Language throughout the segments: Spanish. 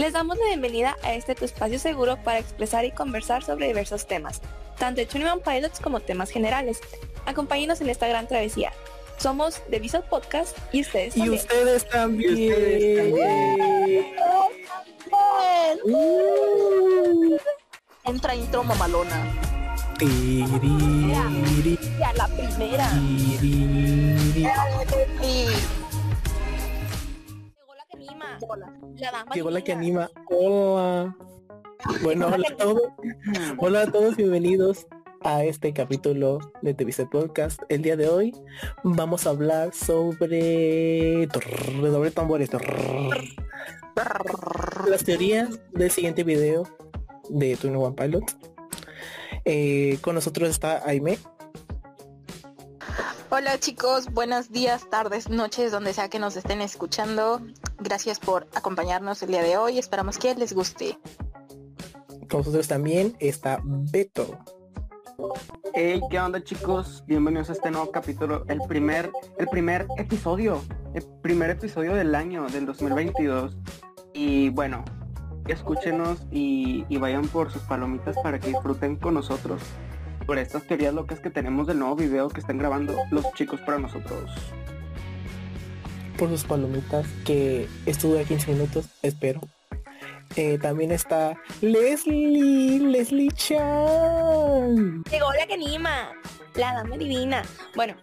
Les damos la bienvenida a este tu espacio seguro para expresar y conversar sobre diversos temas, tanto de Chuniman Pilots como temas generales. Acompáñenos en esta gran travesía. Somos The Visual Podcast y ustedes Y también. ustedes también. Y ustedes Entra intro mamalona. Tiriri, Ya la primera. Y Llegó la que anima. La dama Llegó la que anima. Hola. Bueno, hola a todos. Hola a todos, bienvenidos a este capítulo de TVC Podcast. El día de hoy vamos a hablar sobre redoble tambores. Las teorías del siguiente video de Tune One Pilot. Eh, con nosotros está Aime. Hola chicos, buenos días, tardes, noches, donde sea que nos estén escuchando. Gracias por acompañarnos el día de hoy. Esperamos que les guste. Con nosotros también está Beto. Hey, ¿qué onda chicos? Bienvenidos a este nuevo capítulo, el primer, el primer episodio, el primer episodio del año, del 2022. Y bueno, escúchenos y, y vayan por sus palomitas para que disfruten con nosotros por estas teorías locas que tenemos del nuevo video que están grabando los chicos para nosotros. por sus palomitas que estuve 15 minutos, espero. Eh, también está Leslie, Leslie Chan. Llegó la que anima. La dama divina. Bueno,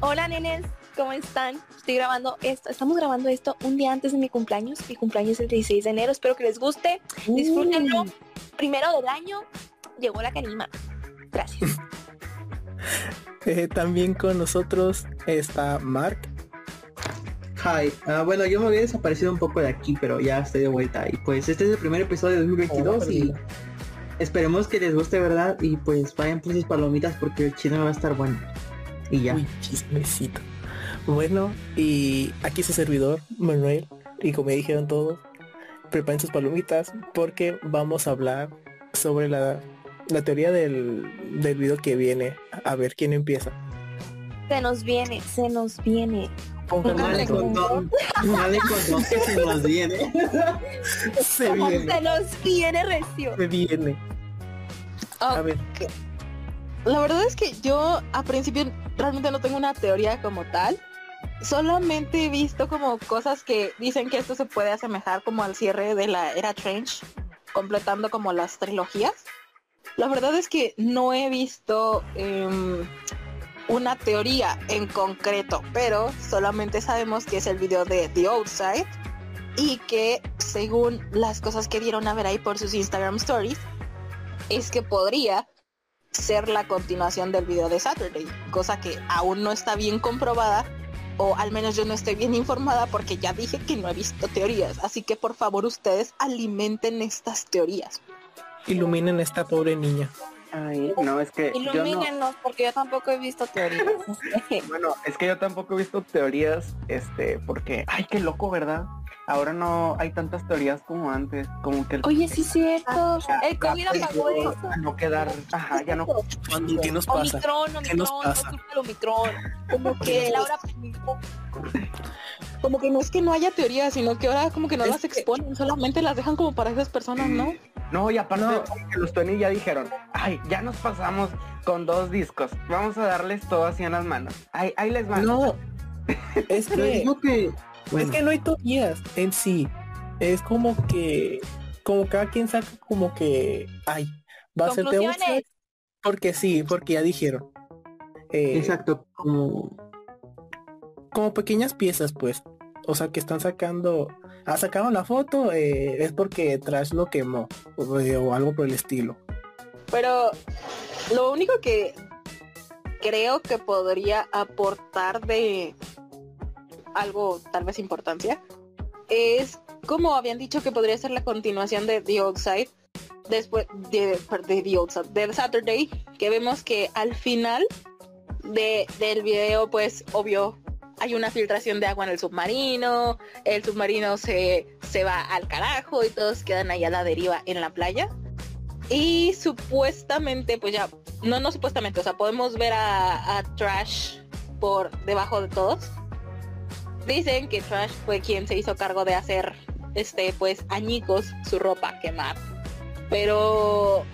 hola nenes. ¿Cómo están? Estoy grabando esto. Estamos grabando esto un día antes de mi cumpleaños. Mi cumpleaños es el 16 de enero. Espero que les guste. Disfrútenlo. Primero del año. Llegó la que anima. Gracias. Eh, también con nosotros está Mark. Hi, ah, bueno, yo me había desaparecido un poco de aquí, pero ya estoy de vuelta. Y pues este es el primer episodio de 2022 y esperemos que les guste, ¿verdad? Y pues vayan por sus palomitas porque el chino va a estar bueno. Y ya. Uy, chismecito. Bueno, y aquí su servidor, Manuel. Y como dijeron todos, preparen sus palomitas porque vamos a hablar sobre la, la teoría del, del video que viene. A ver quién empieza. Se nos viene, se nos viene. Que se nos viene. Se viene, Se nos viene recio. se viene. A ver, La verdad es que yo a principio realmente no tengo una teoría como tal. Solamente he visto como cosas que dicen que esto se puede asemejar como al cierre de la era Trench, completando como las trilogías. La verdad es que no he visto em, una teoría en concreto, pero solamente sabemos que es el video de The Outside y que según las cosas que dieron a ver ahí por sus Instagram Stories, es que podría ser la continuación del video de Saturday, cosa que aún no está bien comprobada o al menos yo no estoy bien informada porque ya dije que no he visto teorías, así que por favor ustedes alimenten estas teorías. Iluminen a esta pobre niña. Ay, no, es que no, Ilumínenos porque yo tampoco he visto teorías. bueno, es que yo tampoco he visto teorías, este, porque, ay, qué loco, ¿verdad? Ahora no hay tantas teorías como antes, como que el Oye, sí es cierto. El COVID apagó eso. a no quedar, ajá, ya no ¿Y qué nos pasa? Omicron, ¿Qué nos Omicron, pasa? no Omicron. Como que Laura Como que no es que no haya teorías, sino que ahora como que no Es las que- exponen, solamente las dejan como para esas personas, ¿no? No, y aparte No. que los Tony ya dijeron, ay, ya nos pasamos con dos discos, vamos a darles todo así en las manos. Ay, ahí les van. No, es que, es que no hay teorías en sí. Es como que, como cada quien saca como que, ay, va a ser Conclusiones. Outside, Porque sí, porque ya dijeron. Eh, exacto, como como pequeñas piezas, pues. O sea, que están sacando, ah, sacaron la foto, eh, es porque Trash lo quemó, o, eh, o algo por el estilo. Pero lo único que creo que podría aportar de algo tal vez importancia es como habían dicho que podría ser la continuación de The Outside después de, de The Outside del Saturday que vemos que al final de, del video pues obvio hay una filtración de agua en el submarino el submarino se, se va al carajo y todos quedan ahí a la deriva en la playa y supuestamente, pues ya, no, no supuestamente, o sea, podemos ver a Trash por debajo de todos. Dicen que Trash fue quien se hizo cargo de hacer este, pues, añicos su ropa quemar. Pero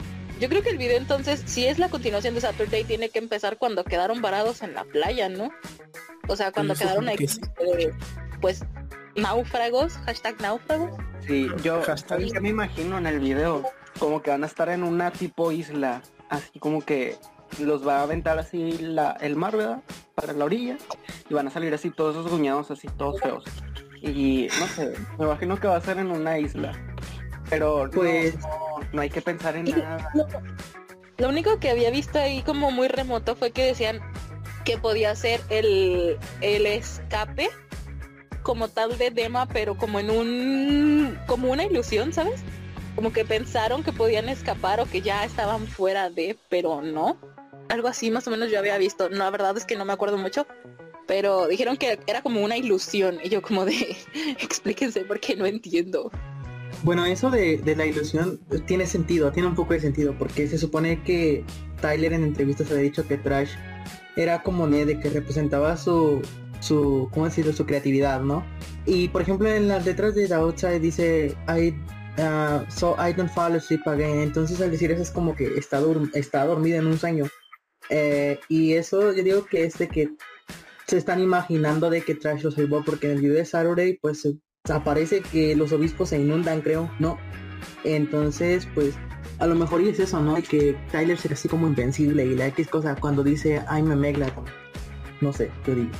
yo creo que el video entonces, si es la continuación de Saturday, tiene que empezar cuando quedaron varados en la playa, ¿no? O sea, cuando quedaron ahí, sí. eh, pues, náufragos, hashtag náufragos. Sí, yo Hashtag. ¿sabes qué me imagino en el video? Como que van a estar en una tipo isla, así como que los va a aventar así la, el mar, ¿verdad? Para la orilla y van a salir así todos esos guñados así todos feos. Y no sé, me imagino que va a ser en una isla. Pero no- Pues- no, no hay que pensar en nada. lo, lo único que había visto ahí como muy remoto fue que decían que podía ser el, el escape como tal de Dema, pero como en un como una ilusión, ¿sabes? Como que pensaron que podían escapar o que ya estaban fuera de, pero no. Algo así más o menos yo había visto. No, la verdad es que no me acuerdo mucho. Pero dijeron que era como una ilusión. Y yo como de, explíquense porque no entiendo. Bueno, eso de, de la ilusión tiene sentido, tiene un poco de sentido, porque se supone que Tyler en entrevistas había dicho que Trash era como Ned, que representaba su, su, ¿cómo decirlo? Su creatividad, ¿no? Y por ejemplo en las letras de The Outside dice, I, uh, so I don't fall asleep again. Entonces al decir eso es como que está, está dormida en un sueño. Eh, y eso yo digo que es de que se están imaginando de que Trash lo salvó, porque en el video de Saturday pues se aparece que los obispos se inundan, creo, ¿no? Entonces, pues, a lo mejor y es eso, ¿no? De que Tyler será así como invencible y la X cosa cuando dice I'm a Megalodon. No sé, yo digo.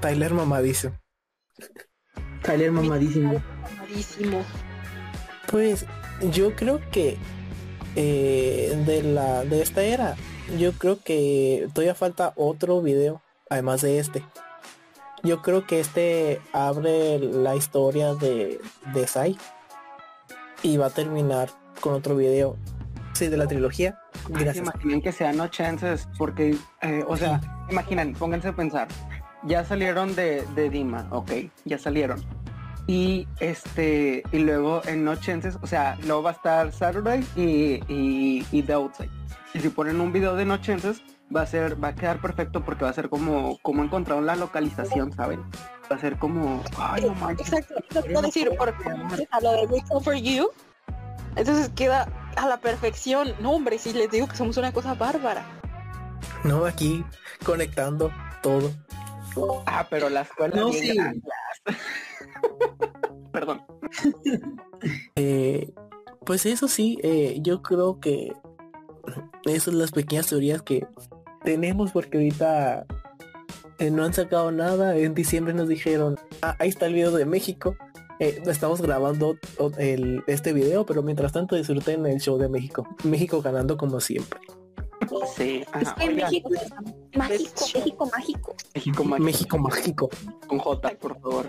Tyler mamadizo. Tyler mamadísimo. Malísimo. Pues yo creo que eh, de la de esta era, yo creo que todavía falta otro video, además de este. Yo creo que este abre la historia de, de Sai y va a terminar con otro video. Sí, de la trilogía. Se Gracias. imaginen que sean no chances, porque, eh, o sea, imaginen, pónganse a pensar, ya salieron de, de Dima, ok, ya salieron. Y este, y luego en No Chances, o sea, luego va a estar Saturday y, y, y The Outside. Y si ponen un video de No Chances, va a ser, va a quedar perfecto porque va a ser como, como encontraron la localización, ¿saben? Va a ser como, ay, no manches. Exacto, lo decir, por a lo de Wake Up For You, entonces queda a la perfección. No, hombre, si les digo que somos una cosa bárbara. No, aquí conectando todo. Ah, pero la escuela No, sí. Perdón. Eh, pues eso sí, eh, yo creo que esas son las pequeñas teorías que tenemos porque ahorita eh, no han sacado nada. En diciembre nos dijeron, "Ah, ahí está el video de México. Eh, estamos grabando el, este video, pero mientras tanto disfruten el show de México. México ganando como siempre. Sí, Es que oigan, México, mágico, México, mágico. México mágico, México mágico. con J, por favor.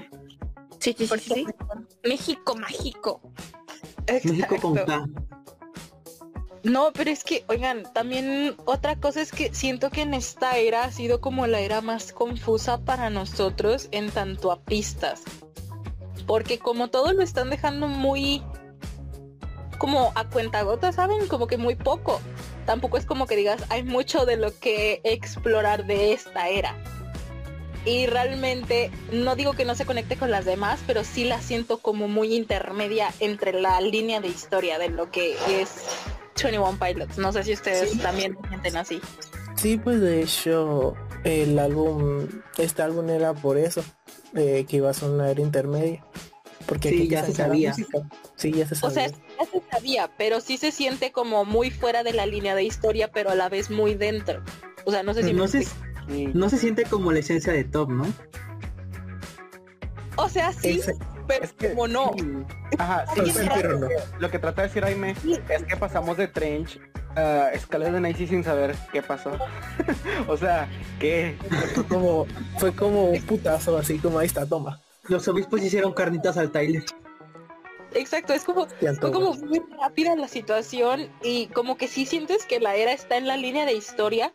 Sí, sí, Por sí, sí. México, mágico. México con. K. No, pero es que, oigan, también otra cosa es que siento que en esta era ha sido como la era más confusa para nosotros en tanto a pistas. Porque como todo lo están dejando muy como a cuentagotas, ¿saben? Como que muy poco. Tampoco es como que digas, hay mucho de lo que explorar de esta era. Y realmente no digo que no se conecte con las demás, pero sí la siento como muy intermedia entre la línea de historia de lo que es 21 Pilots. No sé si ustedes Sí. también lo sienten así. Sí, pues de hecho el álbum, este álbum era por eso, eh, que iba a ser una era intermedia. Porque Sí, aquí ya se sabía. Sí, ya se O sabía. sea, ya se sabía, pero sí se siente como muy fuera de la línea de historia, pero a la vez muy dentro. O sea, no sé si me No se, no se siente como la esencia de Top, ¿no? O sea, sí, Ese- pero Es que- como no. sí. Ajá, sí, Sí, pero, pero no. lo que trata de decir Aime es que pasamos de Trench a Escala de Nice sin saber qué pasó. o sea, que fue como, fue como un putazo, así como ahí está, toma. Los obispos hicieron carnitas al Tyler. Exacto, es como Fue como muy rápida la situación y como que sí sientes que la era está en la línea de historia,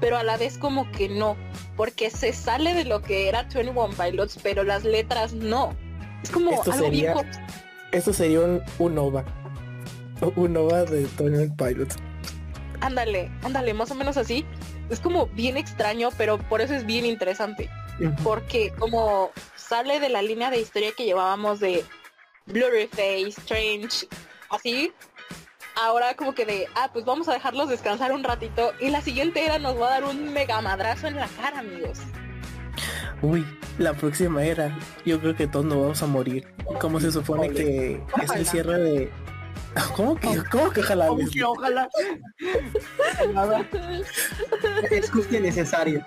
pero a la vez como que no, porque se sale de lo que era 21 Pilots, pero las letras no. Es como Esto algo sería- viejo. Esto sería un, un OVA. Un OVA de Tony Pilot. Ándale, ándale, más o menos así. Es como bien extraño, pero por eso es bien interesante. porque como sale de la línea de historia que llevábamos de Blurry Face, Strange, así. Ahora como que de, ah, pues vamos a dejarlos descansar un ratito y la siguiente era nos va a dar un mega madrazo en la cara, amigos. Uy, la próxima era. Yo creo que todos nos vamos a morir. Como se supone que es el cierre de. ¿Cómo que, cómo que ojalá? Como que ojalá. Nada. Es justo y necesario.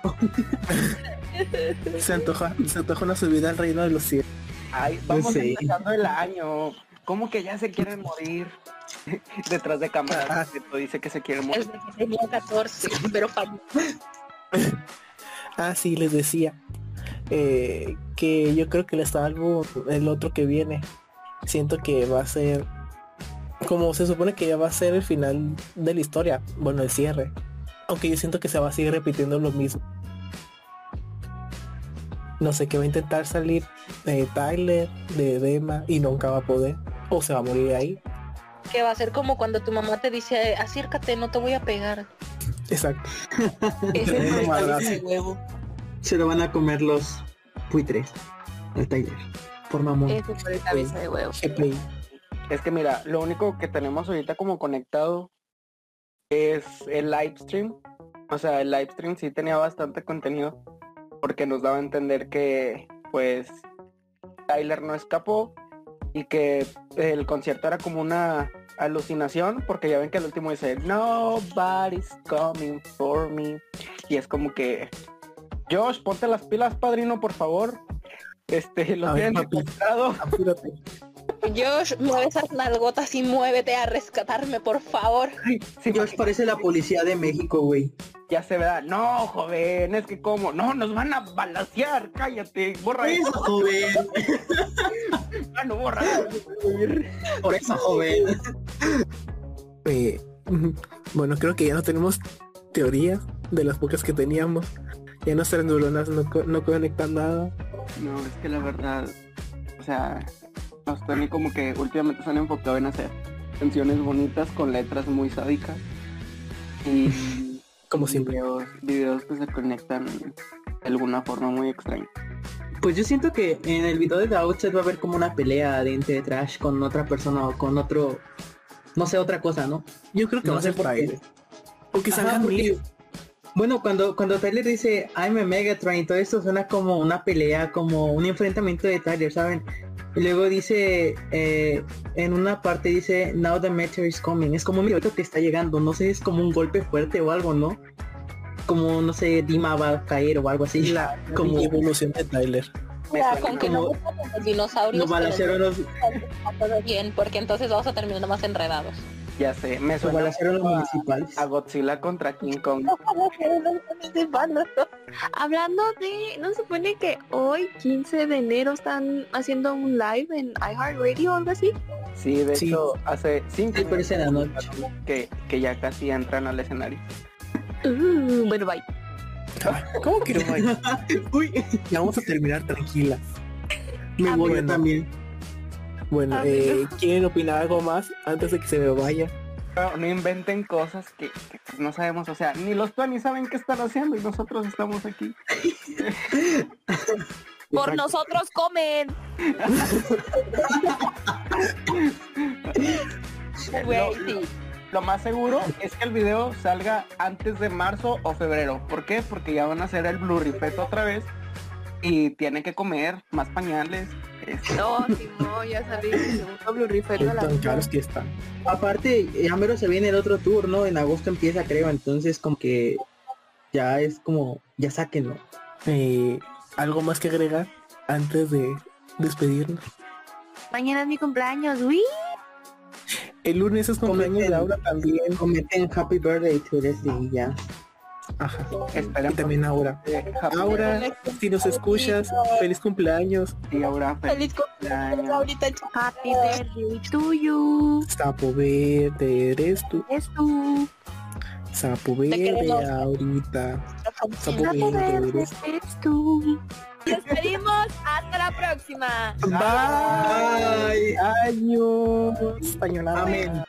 Se antoja, se antoja una subida al reino de los cielos. Ay, vamos sé. empezando el año. ¿Cómo que ya se quieren morir? Detrás de cámara. Ah. Dice que se quiere morir. Desde que tenía 14, pero falló. Ah, sí, les decía. Eh, que yo creo que el álbum, el otro que viene, siento que va a ser. Como se supone que ya va a ser el final de la historia. Bueno, el cierre. Aunque yo siento que se va a seguir repitiendo lo mismo. No sé, que va a intentar salir de Tyler, de Dema, y nunca va a poder. O se va a morir ahí. Que va a ser como cuando tu mamá te dice, acércate, no te voy a pegar. Exacto. Ese es el huevo. Se lo van a comer los buitres. El Tyler. Por mamón. Eso fue el cabeza de huevo. Es que mira, lo único que tenemos ahorita como conectado es el live stream. O sea, el live stream sí tenía bastante contenido porque nos daba a entender que pues Tyler no escapó y que el concierto era como una alucinación porque ya ven que el último dice Nobody's coming for me y es como que Josh, ponte las pilas, padrino, por favor. Este, lo tienen. Apúrate. Josh, mueve esas nalgotas y muévete a rescatarme, por favor. Sí, Josh parece la policía de México, güey. Ya se verá. No, joven, es que como. No, nos van a balasear. Cállate. Borra Eso, eso. joven. Ah, no, borra. Por eso, joven. Eh, bueno, creo que ya no tenemos teorías de las pocas que teníamos. Ya nuestras neuronas no, co- no conectan nada. No, es que la verdad. O sea, los Tony como que últimamente se han enfocado en hacer canciones bonitas con letras muy sádicas. Y Como siempre. videos, videos que se conectan de alguna forma muy extraña. Pues yo siento que en el video de The Outset va a haber como una pelea de Ente de Trash con otra persona o con otro, no sé, otra cosa, ¿no? Yo creo que No va a ser por. Tyler. O que salgan porque-. Bueno, cuando, cuando Tyler dice I'm a Megatron y todo esto suena como una pelea, como un enfrentamiento de Tyler, ¿saben? Y luego dice, eh, en una parte dice Now the meteor is coming. Es como un meteorito que está llegando, no sé, es como un golpe fuerte o algo, ¿no? Como, no sé, Dima va a caer o algo así. La como evolución de Tyler. Me Ya, suena con que como- no gustan los dinosaurios, nos está todo bien, porque entonces vamos a terminar más enredados. Ya sé, me suena a, municipales. a Godzilla contra King Kong. Hablando de, ¿no se supone que hoy, 15 de enero, están haciendo un live en iHeartRadio o algo así? Sí, de Sí. hecho, hace cinco Sí, la noche. que, que ya casi entran al escenario. Uh, bueno, bye. ¿Cómo que no, Mike? Uy, Ya vamos a terminar tranquila. me Ah, voy también. Bueno, Ah, eh, ¿quieren opinar algo más antes de que se me vaya? No, no inventen cosas que, que, pues, no sabemos, o sea, ni los Tony saben qué están haciendo y nosotros estamos aquí. Por Exacto. nosotros comen. Güey, Lo- sí. Lo más seguro es que el video salga antes de marzo o febrero. ¿Por qué? Porque ya van a hacer el Blue Rifet otra vez y tienen que comer más pañales. No, si no, ya de la Tan caros que están. Aparte, ya mero se viene el otro tour, ¿no? En agosto empieza, creo, entonces como que ya es como, ya sáquenlo. Eh, ¿Algo más que agregar antes de despedirnos? Mañana es mi cumpleaños, uy. El lunes es cumpleaños de Comenten. Aura también. Comenten Happy Birthday to Leslie y ya. Ajá. Y también Aura. eh, Aura, si nos escuchas, feliz cumpleaños. birthday, Aura, feliz Feliz cumpleaños ahorita, Happy birthday to you. Sapo verde eres tú. Es tú. Sapo verde ahorita. Sapo verde eres. es tú. Nos despedimos. Hasta la próxima. Bye. Bye. Pañolada. Amén.